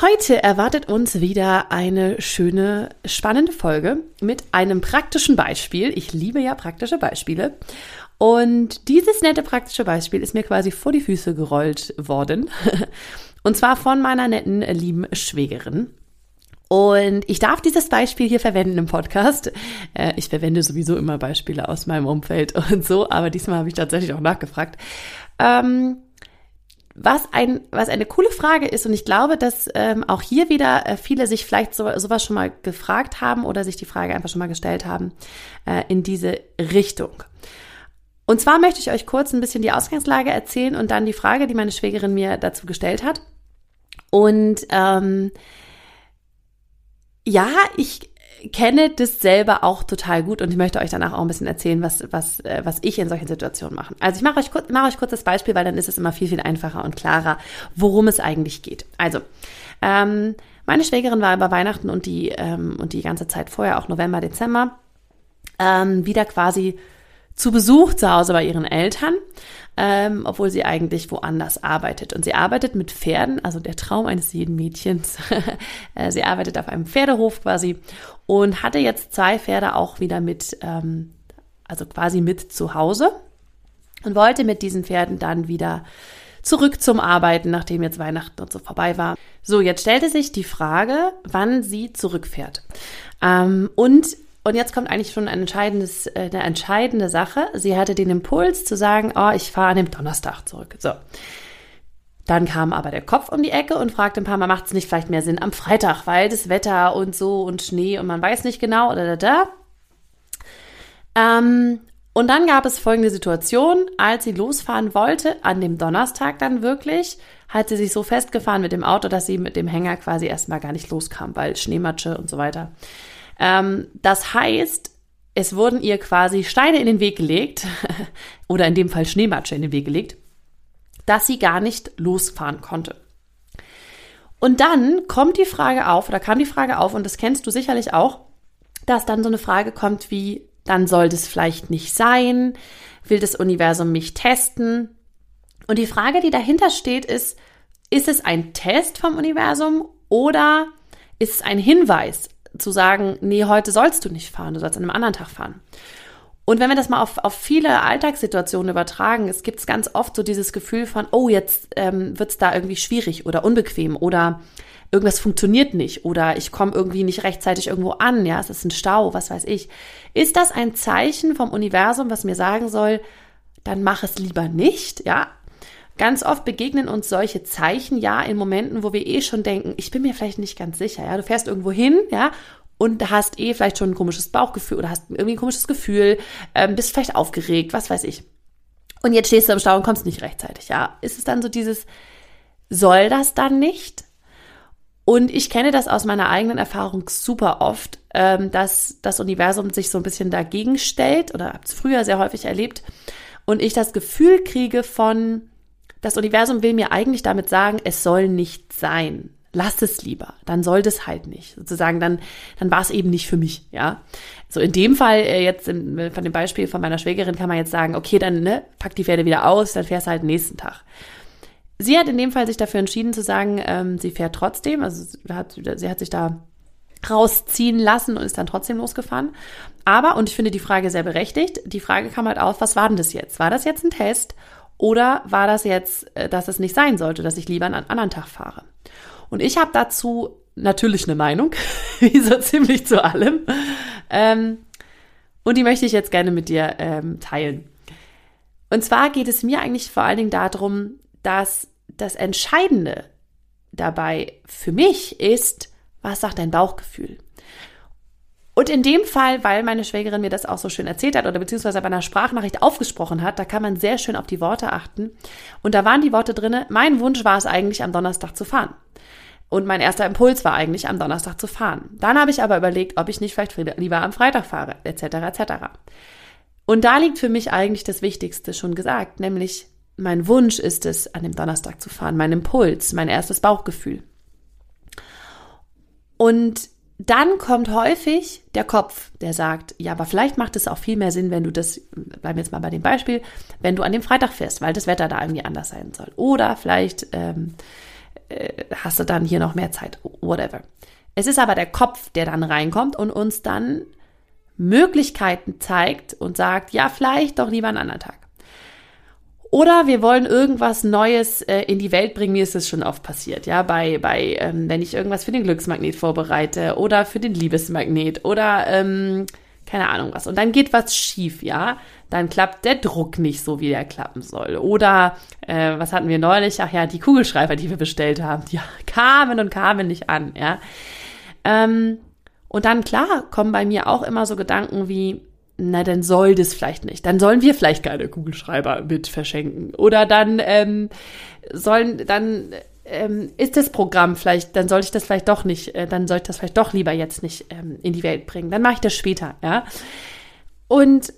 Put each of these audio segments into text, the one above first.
Heute erwartet uns wieder eine schöne, spannende Folge mit einem praktischen Beispiel. Ich liebe ja praktische Beispiele. Und dieses nette praktische Beispiel ist mir quasi vor die Füße gerollt worden. Und zwar von meiner netten, lieben Schwägerin. Und ich darf dieses Beispiel hier verwenden im Podcast. Äh, ich verwende sowieso immer Beispiele aus meinem Umfeld und so, aber diesmal habe ich tatsächlich auch nachgefragt. Ähm, was, ein, was eine coole Frage ist, und ich glaube, dass ähm, auch hier wieder äh, viele sich vielleicht so, sowas schon mal gefragt haben oder sich die Frage einfach schon mal gestellt haben, äh, in diese Richtung. Und zwar möchte ich euch kurz ein bisschen die Ausgangslage erzählen und dann die Frage, die meine Schwägerin mir dazu gestellt hat. Und ähm, ja, ich kenne das selber auch total gut und ich möchte euch danach auch ein bisschen erzählen, was, was, äh, was ich in solchen Situationen mache. Also ich mache euch, kurz, mache euch kurz das Beispiel, weil dann ist es immer viel, viel einfacher und klarer, worum es eigentlich geht. Also, ähm, meine Schwägerin war über Weihnachten und die, ähm, und die ganze Zeit vorher, auch November, Dezember, ähm, wieder quasi zu Besuch zu Hause bei ihren Eltern ähm, obwohl sie eigentlich woanders arbeitet. Und sie arbeitet mit Pferden, also der Traum eines jeden Mädchens. Äh, sie arbeitet auf einem Pferdehof quasi und hatte jetzt zwei Pferde auch wieder mit, ähm, also quasi mit zu Hause und wollte mit diesen Pferden dann wieder zurück zum Arbeiten, nachdem jetzt Weihnachten und so vorbei war. So, jetzt stellte sich die Frage, wann sie zurückfährt. Ähm, und und jetzt kommt eigentlich schon ein entscheidendes, äh, eine entscheidende Sache. Sie hatte den Impuls zu sagen, oh, ich fahre an dem Donnerstag zurück. So. Dann kam aber der Kopf um die Ecke und fragte ein paar Mal, macht es nicht vielleicht mehr Sinn am Freitag, weil das Wetter und so und Schnee und man weiß nicht genau oder da da. Ähm, und dann gab es folgende Situation, als sie losfahren wollte, an dem Donnerstag dann wirklich, hat sie sich so festgefahren mit dem Auto, dass sie mit dem Hänger quasi erstmal gar nicht loskam, weil Schneematsche und so weiter. Ähm, das heißt, es wurden ihr quasi Steine in den Weg gelegt, oder in dem Fall Schneematsche in den Weg gelegt, dass sie gar nicht losfahren konnte. Und dann kommt die Frage auf, oder kam die Frage auf, und das kennst du sicherlich auch, dass dann so eine Frage kommt wie, dann soll das vielleicht nicht sein, will das Universum mich testen? Und die Frage, die dahinter steht, ist, ist es ein Test vom Universum oder ist es ein Hinweis zu sagen, nee, heute sollst du nicht fahren, du sollst an einem anderen Tag fahren. Und wenn wir das mal auf, auf viele Alltagssituationen übertragen, es gibt ganz oft so dieses Gefühl von, oh, jetzt ähm, wird es da irgendwie schwierig oder unbequem oder irgendwas funktioniert nicht oder ich komme irgendwie nicht rechtzeitig irgendwo an, ja, es ist ein Stau, was weiß ich. Ist das ein Zeichen vom Universum, was mir sagen soll, dann mach es lieber nicht, ja? Ganz oft begegnen uns solche Zeichen ja in Momenten, wo wir eh schon denken, ich bin mir vielleicht nicht ganz sicher, ja, du fährst irgendwo hin, ja, und hast eh vielleicht schon ein komisches Bauchgefühl oder hast irgendwie ein komisches Gefühl, ähm, bist vielleicht aufgeregt, was weiß ich. Und jetzt stehst du im Stau und kommst nicht rechtzeitig, ja. Ist es dann so dieses, soll das dann nicht? Und ich kenne das aus meiner eigenen Erfahrung super oft, ähm, dass das Universum sich so ein bisschen dagegen stellt oder habe es früher sehr häufig erlebt und ich das Gefühl kriege von, das Universum will mir eigentlich damit sagen, es soll nicht sein. Lass es lieber. Dann soll das halt nicht. Sozusagen, dann, dann war es eben nicht für mich, ja. So in dem Fall, äh, jetzt in, von dem Beispiel von meiner Schwägerin kann man jetzt sagen, okay, dann, ne, pack die Pferde wieder aus, dann fährst du halt den nächsten Tag. Sie hat in dem Fall sich dafür entschieden zu sagen, ähm, sie fährt trotzdem, also sie hat, sie hat sich da rausziehen lassen und ist dann trotzdem losgefahren. Aber, und ich finde die Frage sehr berechtigt, die Frage kam halt auf, was war denn das jetzt? War das jetzt ein Test oder war das jetzt, äh, dass es nicht sein sollte, dass ich lieber einen anderen Tag fahre? Und ich habe dazu natürlich eine Meinung, wie so ziemlich zu allem. Ähm, und die möchte ich jetzt gerne mit dir ähm, teilen. Und zwar geht es mir eigentlich vor allen Dingen darum, dass das Entscheidende dabei für mich ist, was sagt dein Bauchgefühl? Und in dem Fall, weil meine Schwägerin mir das auch so schön erzählt hat oder beziehungsweise bei einer Sprachnachricht aufgesprochen hat, da kann man sehr schön auf die Worte achten. Und da waren die Worte drinne, mein Wunsch war es eigentlich, am Donnerstag zu fahren. Und mein erster Impuls war eigentlich, am Donnerstag zu fahren. Dann habe ich aber überlegt, ob ich nicht vielleicht lieber am Freitag fahre, etc. etc. Und da liegt für mich eigentlich das Wichtigste schon gesagt, nämlich mein Wunsch ist es, an dem Donnerstag zu fahren, mein Impuls, mein erstes Bauchgefühl. Und dann kommt häufig der Kopf, der sagt, ja, aber vielleicht macht es auch viel mehr Sinn, wenn du das, bleiben wir jetzt mal bei dem Beispiel, wenn du an dem Freitag fährst, weil das Wetter da irgendwie anders sein soll. Oder vielleicht ähm, äh, hast du dann hier noch mehr Zeit, whatever. Es ist aber der Kopf, der dann reinkommt und uns dann Möglichkeiten zeigt und sagt, ja, vielleicht doch lieber einen anderen Tag. Oder wir wollen irgendwas Neues äh, in die Welt bringen. Mir ist es schon oft passiert, ja, bei, bei ähm, wenn ich irgendwas für den Glücksmagnet vorbereite oder für den Liebesmagnet oder ähm, keine Ahnung was. Und dann geht was schief, ja. Dann klappt der Druck nicht so, wie der klappen soll. Oder äh, was hatten wir neulich? Ach ja, die Kugelschreiber, die wir bestellt haben, die kamen und kamen nicht an, ja. Ähm, und dann, klar, kommen bei mir auch immer so Gedanken wie, na, dann soll das vielleicht nicht. Dann sollen wir vielleicht keine Kugelschreiber mit verschenken. Oder dann ähm, sollen, dann ähm, ist das Programm vielleicht, dann sollte ich das vielleicht doch nicht, äh, dann sollte ich das vielleicht doch lieber jetzt nicht ähm, in die Welt bringen. Dann mache ich das später, ja. Und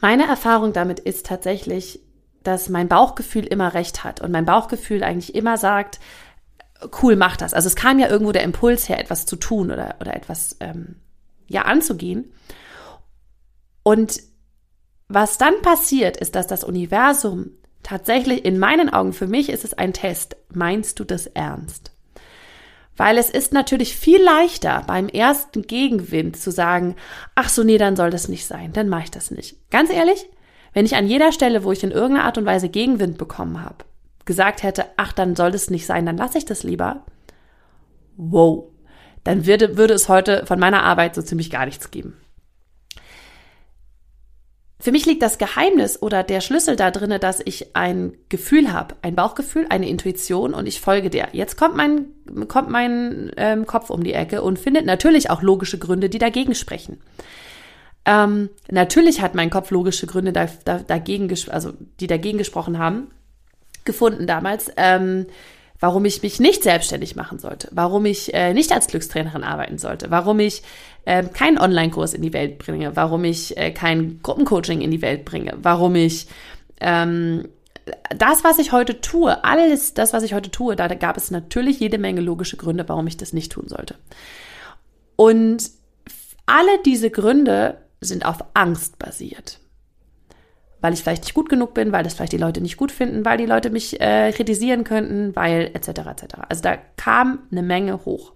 meine Erfahrung damit ist tatsächlich, dass mein Bauchgefühl immer recht hat und mein Bauchgefühl eigentlich immer sagt, cool, mach das. Also es kam ja irgendwo der Impuls her, etwas zu tun oder, oder etwas ähm, ja anzugehen. Und was dann passiert, ist, dass das Universum tatsächlich in meinen Augen, für mich ist es ein Test. Meinst du das ernst? Weil es ist natürlich viel leichter beim ersten Gegenwind zu sagen, ach so, nee, dann soll das nicht sein, dann mache ich das nicht. Ganz ehrlich, wenn ich an jeder Stelle, wo ich in irgendeiner Art und Weise Gegenwind bekommen habe, gesagt hätte, ach, dann soll das nicht sein, dann lasse ich das lieber. Wow. Dann würde, würde es heute von meiner Arbeit so ziemlich gar nichts geben. Für mich liegt das Geheimnis oder der Schlüssel da drinne, dass ich ein Gefühl habe, ein Bauchgefühl, eine Intuition und ich folge der. Jetzt kommt mein, kommt mein ähm, Kopf um die Ecke und findet natürlich auch logische Gründe, die dagegen sprechen. Ähm, natürlich hat mein Kopf logische Gründe da, da, dagegen, also die dagegen gesprochen haben, gefunden damals. Ähm, warum ich mich nicht selbstständig machen sollte, warum ich äh, nicht als Glückstrainerin arbeiten sollte, warum ich äh, keinen Online-Kurs in die Welt bringe, warum ich äh, kein Gruppencoaching in die Welt bringe, warum ich ähm, das, was ich heute tue, alles das, was ich heute tue, da gab es natürlich jede Menge logische Gründe, warum ich das nicht tun sollte. Und alle diese Gründe sind auf Angst basiert weil ich vielleicht nicht gut genug bin, weil das vielleicht die Leute nicht gut finden, weil die Leute mich äh, kritisieren könnten, weil etc. etc. Also da kam eine Menge hoch.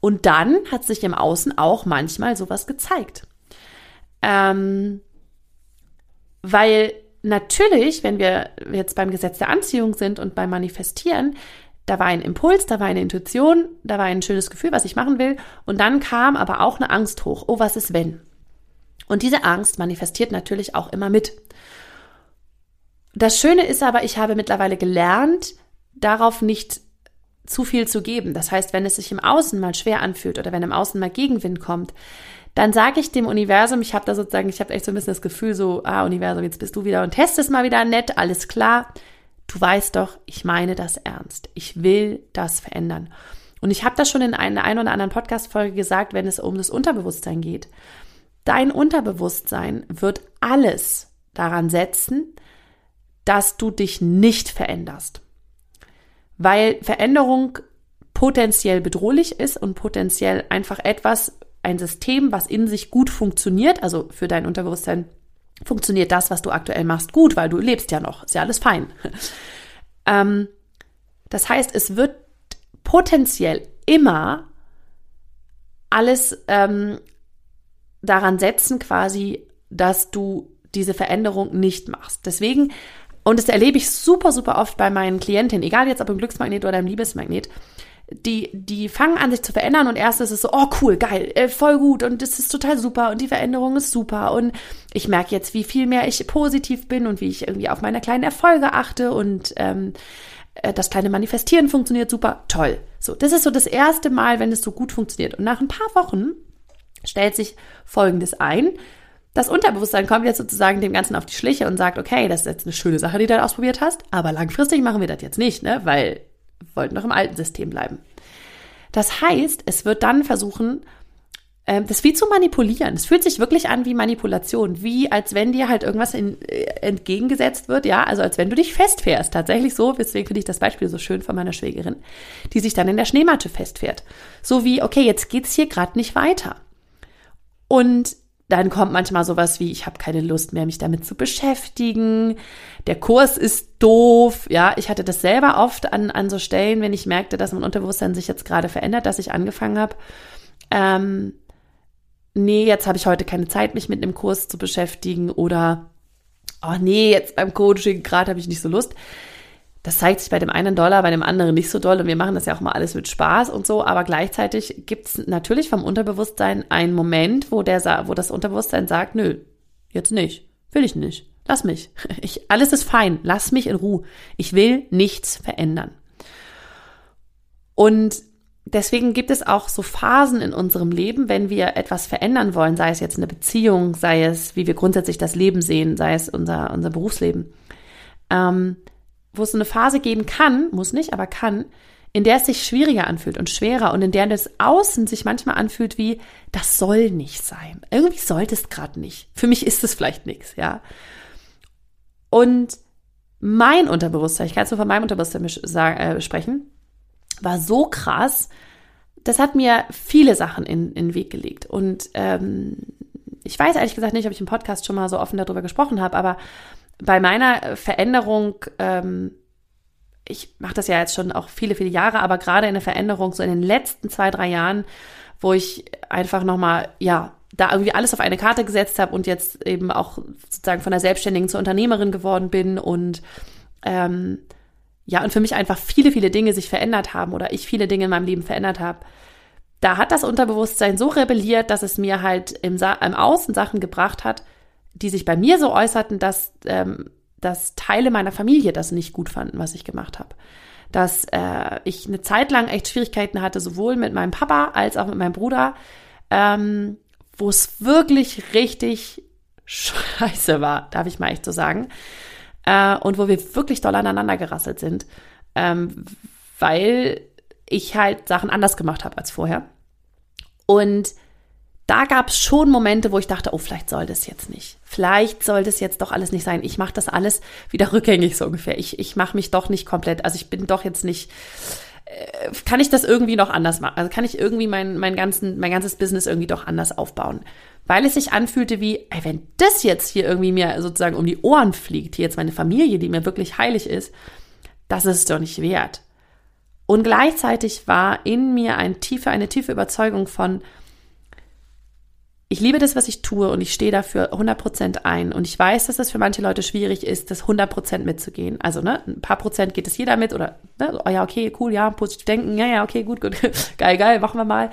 Und dann hat sich im Außen auch manchmal sowas gezeigt. Ähm, weil natürlich, wenn wir jetzt beim Gesetz der Anziehung sind und beim Manifestieren, da war ein Impuls, da war eine Intuition, da war ein schönes Gefühl, was ich machen will. Und dann kam aber auch eine Angst hoch. Oh, was ist wenn? Und diese Angst manifestiert natürlich auch immer mit. Das Schöne ist aber, ich habe mittlerweile gelernt, darauf nicht zu viel zu geben. Das heißt, wenn es sich im Außen mal schwer anfühlt oder wenn im Außen mal Gegenwind kommt, dann sage ich dem Universum, ich habe da sozusagen, ich habe echt so ein bisschen das Gefühl, so, ah, Universum, jetzt bist du wieder und testest mal wieder nett, alles klar. Du weißt doch, ich meine das ernst. Ich will das verändern. Und ich habe das schon in einer ein oder anderen Podcast-Folge gesagt, wenn es um das Unterbewusstsein geht. Dein Unterbewusstsein wird alles daran setzen, dass du dich nicht veränderst. Weil Veränderung potenziell bedrohlich ist und potenziell einfach etwas, ein System, was in sich gut funktioniert, also für dein Unterbewusstsein funktioniert das, was du aktuell machst, gut, weil du lebst ja noch, ist ja alles fein. ähm, das heißt, es wird potenziell immer alles ähm, daran setzen, quasi, dass du diese Veränderung nicht machst. Deswegen und das erlebe ich super, super oft bei meinen Klientinnen, egal jetzt ob im Glücksmagnet oder im Liebesmagnet. Die, die fangen an, sich zu verändern und erst ist es so, oh cool, geil, äh, voll gut und das ist total super und die Veränderung ist super und ich merke jetzt, wie viel mehr ich positiv bin und wie ich irgendwie auf meine kleinen Erfolge achte und ähm, äh, das kleine Manifestieren funktioniert super, toll. So, das ist so das erste Mal, wenn es so gut funktioniert. Und nach ein paar Wochen stellt sich Folgendes ein das Unterbewusstsein kommt jetzt sozusagen dem Ganzen auf die Schliche und sagt, okay, das ist jetzt eine schöne Sache, die du da ausprobiert hast, aber langfristig machen wir das jetzt nicht, ne? weil wir wollten doch im alten System bleiben. Das heißt, es wird dann versuchen, ähm, das wie zu manipulieren. Es fühlt sich wirklich an wie Manipulation, wie als wenn dir halt irgendwas in, äh, entgegengesetzt wird, ja, also als wenn du dich festfährst. Tatsächlich so, deswegen finde ich das Beispiel so schön von meiner Schwägerin, die sich dann in der Schneematte festfährt. So wie, okay, jetzt geht's hier gerade nicht weiter. Und dann kommt manchmal sowas wie, ich habe keine Lust mehr, mich damit zu beschäftigen. Der Kurs ist doof. Ja, ich hatte das selber oft an, an so Stellen, wenn ich merkte, dass mein Unterbewusstsein sich jetzt gerade verändert, dass ich angefangen habe, ähm, nee, jetzt habe ich heute keine Zeit, mich mit einem Kurs zu beschäftigen oder, oh nee, jetzt beim Coaching gerade habe ich nicht so Lust. Das zeigt sich bei dem einen Dollar, bei dem anderen nicht so doll und wir machen das ja auch mal alles mit Spaß und so, aber gleichzeitig gibt es natürlich vom Unterbewusstsein einen Moment, wo, der, wo das Unterbewusstsein sagt, nö, jetzt nicht, will ich nicht, lass mich, ich, alles ist fein, lass mich in Ruhe, ich will nichts verändern. Und deswegen gibt es auch so Phasen in unserem Leben, wenn wir etwas verändern wollen, sei es jetzt eine Beziehung, sei es, wie wir grundsätzlich das Leben sehen, sei es unser, unser Berufsleben, ähm, wo es eine Phase geben kann, muss nicht, aber kann, in der es sich schwieriger anfühlt und schwerer und in der das Außen sich manchmal anfühlt wie, das soll nicht sein. Irgendwie sollte es gerade nicht. Für mich ist es vielleicht nichts, ja. Und mein Unterbewusstsein, ich kann jetzt nur von meinem Unterbewusstsein äh, sprechen, war so krass. Das hat mir viele Sachen in, in den Weg gelegt. Und ähm, ich weiß ehrlich gesagt nicht, ob ich im Podcast schon mal so offen darüber gesprochen habe, aber bei meiner Veränderung, ähm, ich mache das ja jetzt schon auch viele, viele Jahre, aber gerade in der Veränderung, so in den letzten zwei, drei Jahren, wo ich einfach nochmal, ja, da irgendwie alles auf eine Karte gesetzt habe und jetzt eben auch sozusagen von der Selbstständigen zur Unternehmerin geworden bin und ähm, ja, und für mich einfach viele, viele Dinge sich verändert haben oder ich viele Dinge in meinem Leben verändert habe, da hat das Unterbewusstsein so rebelliert, dass es mir halt im, Sa im Außen Sachen gebracht hat, die sich bei mir so äußerten, dass, ähm, dass Teile meiner Familie das nicht gut fanden, was ich gemacht habe. Dass äh, ich eine Zeit lang echt Schwierigkeiten hatte, sowohl mit meinem Papa als auch mit meinem Bruder, ähm, wo es wirklich richtig scheiße war, darf ich mal echt so sagen äh, und wo wir wirklich doll aneinander gerasselt sind, ähm, weil ich halt Sachen anders gemacht habe als vorher. Und da gab es schon Momente, wo ich dachte, oh, vielleicht soll das jetzt nicht. Vielleicht soll das jetzt doch alles nicht sein. Ich mache das alles wieder rückgängig so ungefähr. Ich, ich mache mich doch nicht komplett, also ich bin doch jetzt nicht, äh, kann ich das irgendwie noch anders machen? Also kann ich irgendwie mein, mein, ganzen, mein ganzes Business irgendwie doch anders aufbauen? weil es sich anfühlte wie, ey, wenn das jetzt hier irgendwie mir sozusagen um die Ohren fliegt, hier jetzt meine Familie, die mir wirklich heilig ist, das ist es doch nicht wert. Und gleichzeitig war in mir ein tiefe, eine tiefe Überzeugung von, ich liebe das, was ich tue und ich stehe dafür 100% ein. Und ich weiß, dass es für manche Leute schwierig ist, das 100% mitzugehen. Also, ne, ein paar Prozent geht es jeder mit oder, ne, oh ja, okay, cool, ja, positiv denken, ja, ja, okay, gut, gut, geil, geil, machen wir mal.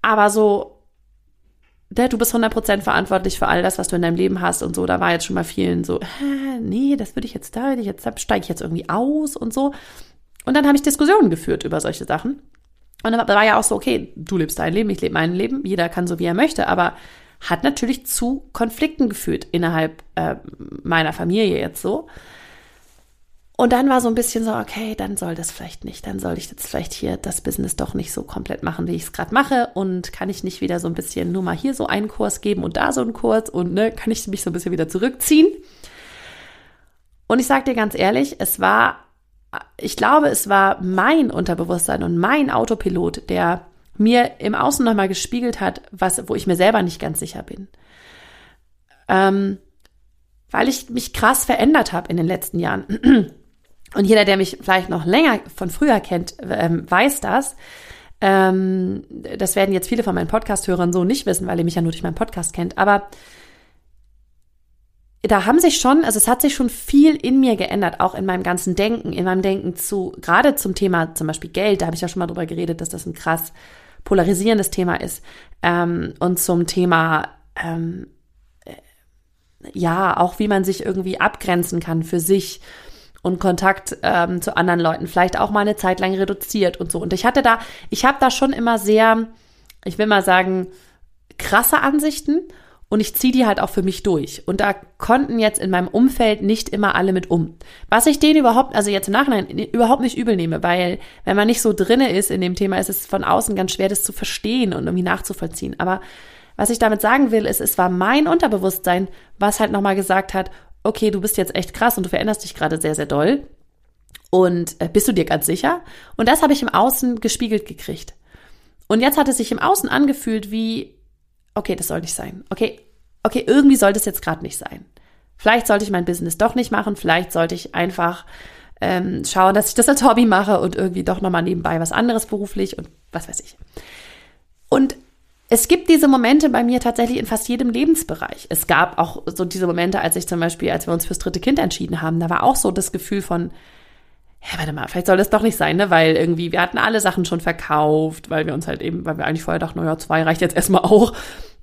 Aber so du bist 100% verantwortlich für all das, was du in deinem Leben hast und so. Da war jetzt schon mal vielen so, Hä, nee, das würde ich jetzt da, jetzt steige ich jetzt irgendwie aus und so. Und dann habe ich Diskussionen geführt über solche Sachen. Und dann war ja auch so, okay, du lebst dein Leben, ich lebe mein Leben, jeder kann so, wie er möchte, aber hat natürlich zu Konflikten geführt innerhalb äh, meiner Familie jetzt so. Und dann war so ein bisschen so, okay, dann soll das vielleicht nicht. Dann soll ich jetzt vielleicht hier das Business doch nicht so komplett machen, wie ich es gerade mache. Und kann ich nicht wieder so ein bisschen nur mal hier so einen Kurs geben und da so einen Kurs und ne, kann ich mich so ein bisschen wieder zurückziehen. Und ich sage dir ganz ehrlich, es war, ich glaube, es war mein Unterbewusstsein und mein Autopilot, der mir im Außen nochmal gespiegelt hat, was, wo ich mir selber nicht ganz sicher bin. Ähm, weil ich mich krass verändert habe in den letzten Jahren. Und jeder, der mich vielleicht noch länger von früher kennt, ähm, weiß das. Ähm, das werden jetzt viele von meinen Podcast-Hörern so nicht wissen, weil ihr mich ja nur durch meinen Podcast kennt. Aber da haben sich schon, also es hat sich schon viel in mir geändert, auch in meinem ganzen Denken, in meinem Denken zu, gerade zum Thema zum Beispiel Geld, da habe ich ja schon mal drüber geredet, dass das ein krass polarisierendes Thema ist. Ähm, und zum Thema, ähm, äh, ja, auch wie man sich irgendwie abgrenzen kann für sich und Kontakt ähm, zu anderen Leuten vielleicht auch mal eine Zeit lang reduziert und so. Und ich hatte da, ich habe da schon immer sehr, ich will mal sagen, krasse Ansichten und ich ziehe die halt auch für mich durch. Und da konnten jetzt in meinem Umfeld nicht immer alle mit um. Was ich denen überhaupt, also jetzt im Nachhinein, überhaupt nicht übel nehme, weil wenn man nicht so drinne ist in dem Thema, ist es von außen ganz schwer, das zu verstehen und irgendwie nachzuvollziehen. Aber was ich damit sagen will, ist, es war mein Unterbewusstsein, was halt nochmal gesagt hat, okay, du bist jetzt echt krass und du veränderst dich gerade sehr, sehr doll. Und äh, bist du dir ganz sicher? Und das habe ich im Außen gespiegelt gekriegt. Und jetzt hat es sich im Außen angefühlt wie, okay, das soll nicht sein. Okay, okay, irgendwie sollte es jetzt gerade nicht sein. Vielleicht sollte ich mein Business doch nicht machen, vielleicht sollte ich einfach ähm, schauen, dass ich das als Hobby mache und irgendwie doch nochmal nebenbei was anderes beruflich und was weiß ich. Und es gibt diese Momente bei mir tatsächlich in fast jedem Lebensbereich. Es gab auch so diese Momente, als ich zum Beispiel, als wir uns fürs dritte Kind entschieden haben, da war auch so das Gefühl von, ja, warte mal, vielleicht soll das doch nicht sein, ne? Weil irgendwie, wir hatten alle Sachen schon verkauft, weil wir uns halt eben, weil wir eigentlich vorher dachten, naja, zwei reicht jetzt erstmal auch.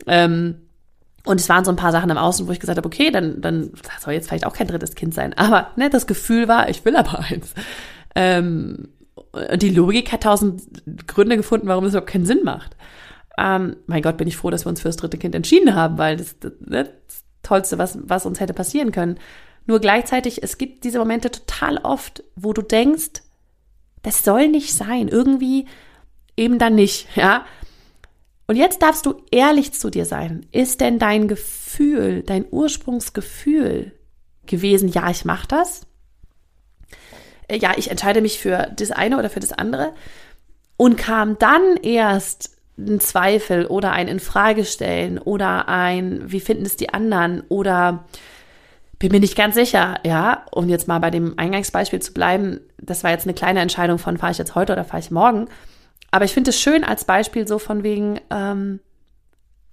Ähm, und es waren so ein paar Sachen im Außen, wo ich gesagt habe, okay, dann, dann soll jetzt vielleicht auch kein drittes Kind sein. Aber ne, das Gefühl war, ich will aber eins. Ähm, die Logik hat tausend Gründe gefunden, warum es überhaupt keinen Sinn macht. Ähm, mein Gott, bin ich froh, dass wir uns für das dritte Kind entschieden haben, weil das, das, ne, das Tollste, was, was uns hätte passieren können. Nur gleichzeitig, es gibt diese Momente total oft, wo du denkst, das soll nicht sein. Irgendwie eben dann nicht, ja. Und jetzt darfst du ehrlich zu dir sein. Ist denn dein Gefühl, dein Ursprungsgefühl gewesen, ja, ich mache das? Äh, ja, ich entscheide mich für das eine oder für das andere. Und kam dann erst ein Zweifel oder ein Infragestellen oder ein, wie finden es die anderen oder bin mir nicht ganz sicher, ja, um jetzt mal bei dem Eingangsbeispiel zu bleiben, das war jetzt eine kleine Entscheidung von, fahre ich jetzt heute oder fahre ich morgen. Aber ich finde es schön als Beispiel so von wegen, ähm,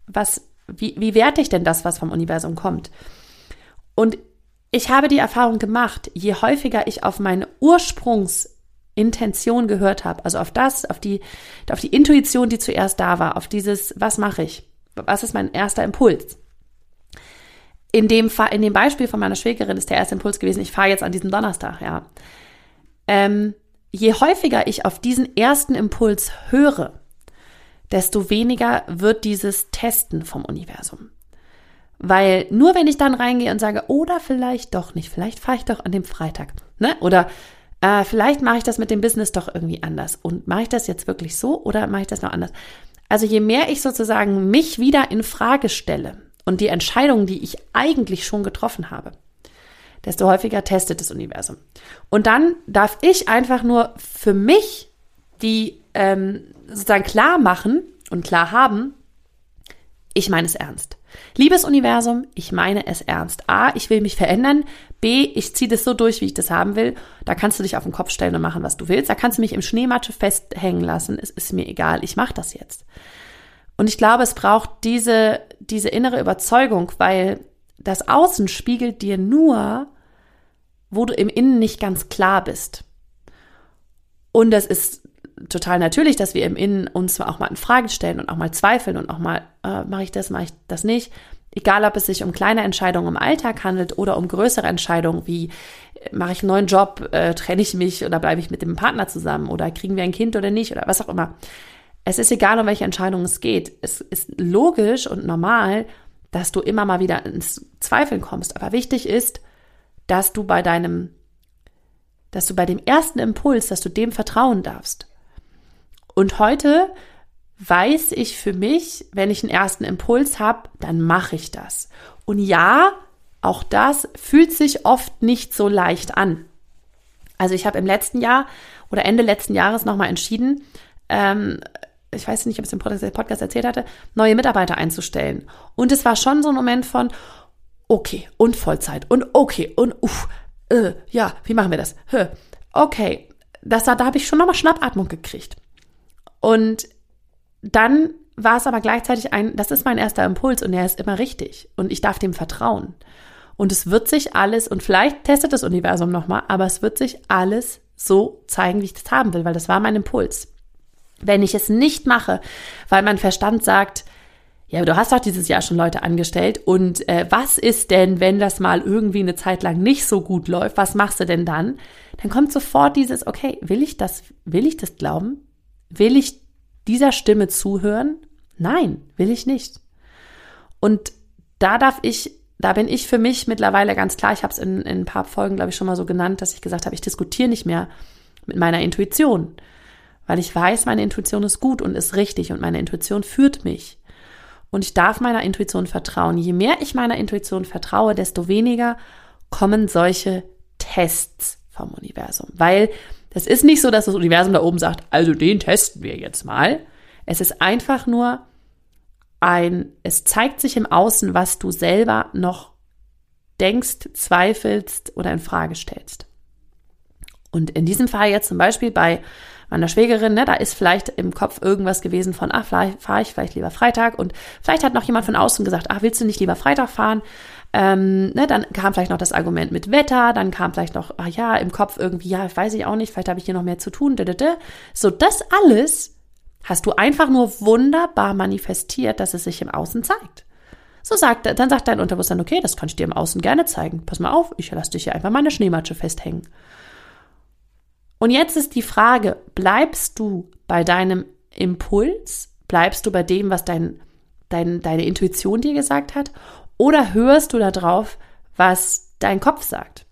was, wie, wie werte ich denn das, was vom Universum kommt? Und ich habe die Erfahrung gemacht, je häufiger ich auf meine Ursprungsintention gehört habe, also auf das, auf die, auf die Intuition, die zuerst da war, auf dieses, was mache ich? Was ist mein erster Impuls? In dem, in dem Beispiel von meiner Schwägerin ist der erste Impuls gewesen, ich fahre jetzt an diesem Donnerstag, ja. Ähm, je häufiger ich auf diesen ersten Impuls höre, desto weniger wird dieses Testen vom Universum. Weil nur wenn ich dann reingehe und sage, oder vielleicht doch nicht, vielleicht fahre ich doch an dem Freitag, ne? Oder äh, vielleicht mache ich das mit dem Business doch irgendwie anders. Und mache ich das jetzt wirklich so oder mache ich das noch anders? Also je mehr ich sozusagen mich wieder in Frage stelle, und die Entscheidungen, die ich eigentlich schon getroffen habe, desto häufiger testet das Universum. Und dann darf ich einfach nur für mich die ähm, sozusagen klar machen und klar haben, ich meine es ernst. Liebes Universum, ich meine es ernst. A, ich will mich verändern. B, ich ziehe das so durch, wie ich das haben will. Da kannst du dich auf den Kopf stellen und machen, was du willst. Da kannst du mich im Schneematsche festhängen lassen. Es ist mir egal. Ich mache das jetzt. Und ich glaube, es braucht diese, diese innere Überzeugung, weil das Außen spiegelt dir nur, wo du im Innen nicht ganz klar bist. Und das ist total natürlich, dass wir im Innen uns auch mal in Frage stellen und auch mal zweifeln und auch mal, äh, mache ich das, mache ich das nicht. Egal, ob es sich um kleine Entscheidungen im Alltag handelt oder um größere Entscheidungen wie, mache ich einen neuen Job, äh, trenne ich mich oder bleibe ich mit dem Partner zusammen oder kriegen wir ein Kind oder nicht oder was auch immer. Es ist egal, um welche Entscheidung es geht. Es ist logisch und normal, dass du immer mal wieder ins Zweifeln kommst. Aber wichtig ist, dass du bei deinem, dass du bei dem ersten Impuls, dass du dem vertrauen darfst. Und heute weiß ich für mich, wenn ich einen ersten Impuls habe, dann mache ich das. Und ja, auch das fühlt sich oft nicht so leicht an. Also ich habe im letzten Jahr oder Ende letzten Jahres nochmal entschieden, ähm, ich weiß nicht, ob ich es im Podcast erzählt hatte, neue Mitarbeiter einzustellen. Und es war schon so ein Moment von, okay, und Vollzeit, und okay, und uff, äh, ja, wie machen wir das? Hö, okay, das, da, da habe ich schon nochmal Schnappatmung gekriegt. Und dann war es aber gleichzeitig ein, das ist mein erster Impuls und der ist immer richtig. Und ich darf dem vertrauen. Und es wird sich alles, und vielleicht testet das Universum nochmal, aber es wird sich alles so zeigen, wie ich das haben will, weil das war mein Impuls. Wenn ich es nicht mache, weil mein Verstand sagt, ja, du hast doch dieses Jahr schon Leute angestellt und äh, was ist denn, wenn das mal irgendwie eine Zeit lang nicht so gut läuft? Was machst du denn dann? Dann kommt sofort dieses, okay, will ich das, will ich das glauben? Will ich dieser Stimme zuhören? Nein, will ich nicht. Und da darf ich, da bin ich für mich mittlerweile ganz klar, ich habe es in, in ein paar Folgen, glaube ich, schon mal so genannt, dass ich gesagt habe, ich diskutiere nicht mehr mit meiner Intuition, weil ich weiß, meine Intuition ist gut und ist richtig und meine Intuition führt mich. Und ich darf meiner Intuition vertrauen. Je mehr ich meiner Intuition vertraue, desto weniger kommen solche Tests vom Universum. Weil es ist nicht so, dass das Universum da oben sagt, also den testen wir jetzt mal. Es ist einfach nur ein, es zeigt sich im Außen, was du selber noch denkst, zweifelst oder in Frage stellst. Und in diesem Fall jetzt zum Beispiel bei meiner Schwägerin, ne, da ist vielleicht im Kopf irgendwas gewesen von, ach, fahre ich vielleicht lieber Freitag und vielleicht hat noch jemand von außen gesagt, ach, willst du nicht lieber Freitag fahren? Ähm, ne, dann kam vielleicht noch das Argument mit Wetter, dann kam vielleicht noch, ach ja, im Kopf irgendwie, ja, weiß ich auch nicht, vielleicht habe ich hier noch mehr zu tun. So, das alles hast du einfach nur wunderbar manifestiert, dass es sich im Außen zeigt. So sagt, dann sagt dein Unterbewusstsein, okay, das kann ich dir im Außen gerne zeigen. Pass mal auf, ich lasse dich hier einfach meine Schneematsche festhängen. Und jetzt ist die Frage, bleibst du bei deinem Impuls? Bleibst du bei dem, was dein, dein, deine Intuition dir gesagt hat? Oder hörst du darauf, was dein Kopf sagt?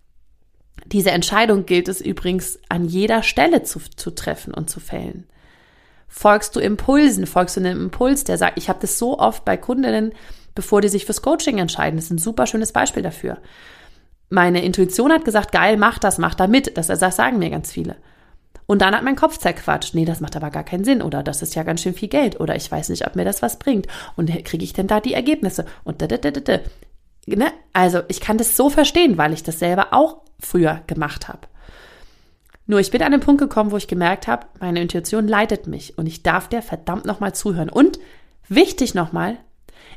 Diese Entscheidung gilt es übrigens an jeder Stelle zu, zu treffen und zu fällen. Folgst du Impulsen, folgst du einem Impuls, der sagt, ich habe das so oft bei Kundinnen, bevor die sich fürs Coaching entscheiden. Das ist ein super schönes Beispiel dafür meine Intuition hat gesagt, geil, mach das, mach da mit. Das, das sagen mir ganz viele. Und dann hat mein Kopf zerquatscht. Nee, das macht aber gar keinen Sinn. Oder das ist ja ganz schön viel Geld. Oder ich weiß nicht, ob mir das was bringt. Und kriege ich denn da die Ergebnisse? Und da, da, da, da. Ne? Also ich kann das so verstehen, weil ich das selber auch früher gemacht habe. Nur ich bin an den Punkt gekommen, wo ich gemerkt habe, meine Intuition leitet mich und ich darf der verdammt nochmal zuhören. Und wichtig nochmal,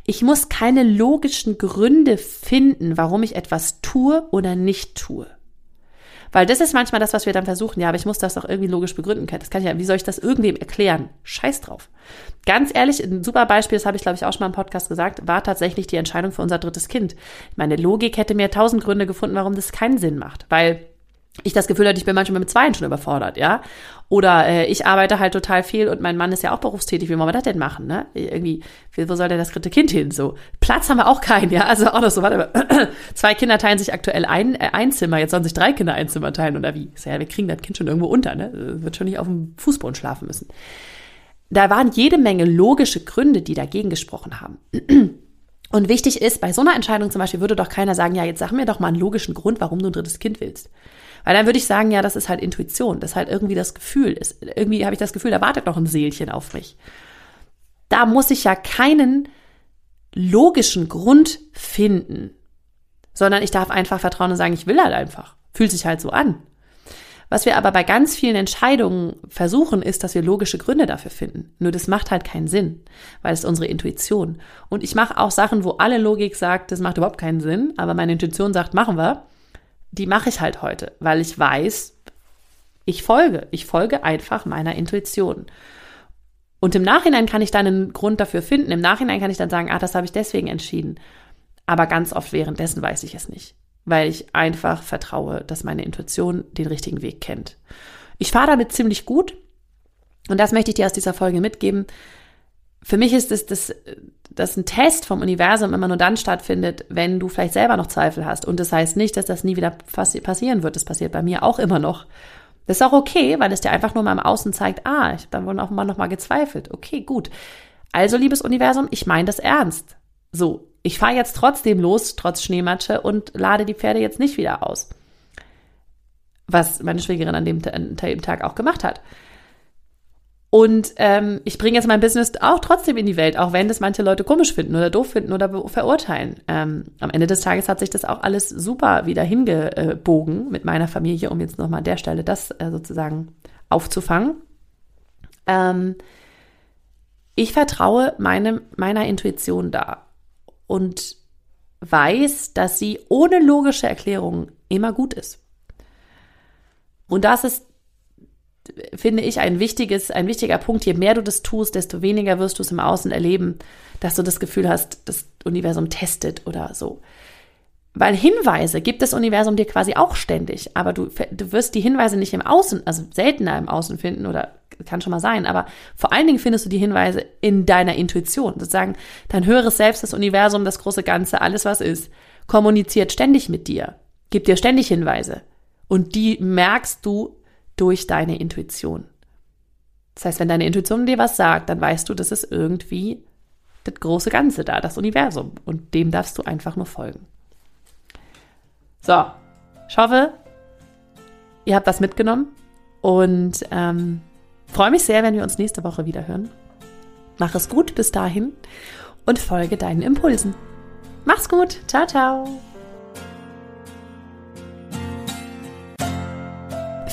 ich muss keine logischen Gründe finden, warum ich etwas tue oder nicht tue. Weil das ist manchmal das, was wir dann versuchen. Ja, aber ich muss das doch irgendwie logisch begründen können. Das kann ich ja, wie soll ich das irgendwem erklären? Scheiß drauf. Ganz ehrlich, ein super Beispiel, das habe ich glaube ich auch schon mal im Podcast gesagt, war tatsächlich die Entscheidung für unser drittes Kind. Meine Logik hätte mir tausend Gründe gefunden, warum das keinen Sinn macht. Weil ich das Gefühl hatte, ich bin manchmal mit Zweien schon überfordert, ja. Oder äh, ich arbeite halt total viel und mein Mann ist ja auch berufstätig. Wie wollen wir das denn machen, ne? Irgendwie, wo soll denn das dritte Kind hin? So Platz haben wir auch keinen, ja. Also auch noch so, warte mal. Zwei Kinder teilen sich aktuell ein, äh, ein Zimmer, jetzt sollen sich drei Kinder ein Zimmer teilen oder wie? Ja, wir kriegen das Kind schon irgendwo unter, ne? Wird schon nicht auf dem Fußboden schlafen müssen. Da waren jede Menge logische Gründe, die dagegen gesprochen haben. Und wichtig ist, bei so einer Entscheidung zum Beispiel würde doch keiner sagen, ja, jetzt sag mir doch mal einen logischen Grund, warum du ein drittes Kind willst. Weil dann würde ich sagen, ja, das ist halt Intuition, das ist halt irgendwie das Gefühl. Ist, irgendwie habe ich das Gefühl, da wartet noch ein Seelchen auf mich. Da muss ich ja keinen logischen Grund finden, sondern ich darf einfach vertrauen und sagen, ich will halt einfach. Fühlt sich halt so an. Was wir aber bei ganz vielen Entscheidungen versuchen, ist, dass wir logische Gründe dafür finden. Nur das macht halt keinen Sinn, weil es unsere Intuition. Und ich mache auch Sachen, wo alle Logik sagt, das macht überhaupt keinen Sinn, aber meine Intuition sagt, machen wir die mache ich halt heute, weil ich weiß, ich folge. Ich folge einfach meiner Intuition. Und im Nachhinein kann ich dann einen Grund dafür finden. Im Nachhinein kann ich dann sagen, ah, das habe ich deswegen entschieden. Aber ganz oft währenddessen weiß ich es nicht, weil ich einfach vertraue, dass meine Intuition den richtigen Weg kennt. Ich fahre damit ziemlich gut. Und das möchte ich dir aus dieser Folge mitgeben. Für mich ist es das, dass ein Test vom Universum immer nur dann stattfindet, wenn du vielleicht selber noch Zweifel hast. Und das heißt nicht, dass das nie wieder passieren wird. Das passiert bei mir auch immer noch. Das ist auch okay, weil es dir einfach nur mal im Außen zeigt, ah, ich habe dann auch mal noch mal gezweifelt. Okay, gut. Also, liebes Universum, ich meine das ernst. So, ich fahre jetzt trotzdem los, trotz Schneematsche und lade die Pferde jetzt nicht wieder aus. Was meine Schwägerin an dem, an dem Tag auch gemacht hat. Und ähm, ich bringe jetzt mein Business auch trotzdem in die Welt, auch wenn das manche Leute komisch finden oder doof finden oder verurteilen. Ähm, am Ende des Tages hat sich das auch alles super wieder hingebogen mit meiner Familie, um jetzt nochmal an der Stelle das äh, sozusagen aufzufangen. Ähm, ich vertraue meinem, meiner Intuition da und weiß, dass sie ohne logische Erklärung immer gut ist. Und das ist finde ich, ein wichtiges, ein wichtiger Punkt. Je mehr du das tust, desto weniger wirst du es im Außen erleben, dass du das Gefühl hast, das Universum testet oder so. Weil Hinweise gibt das Universum dir quasi auch ständig, aber du, du wirst die Hinweise nicht im Außen, also seltener im Außen finden oder kann schon mal sein, aber vor allen Dingen findest du die Hinweise in deiner Intuition, sozusagen dein höheres Selbst, das Universum, das große Ganze, alles was ist, kommuniziert ständig mit dir, gibt dir ständig Hinweise und die merkst du durch deine Intuition. Das heißt, wenn deine Intuition dir was sagt, dann weißt du, das ist irgendwie das große Ganze da, das Universum und dem darfst du einfach nur folgen. So, ich hoffe, ihr habt was mitgenommen und ähm, freue mich sehr, wenn wir uns nächste Woche wieder hören. Mach es gut bis dahin und folge deinen Impulsen. Mach's gut. Ciao, ciao.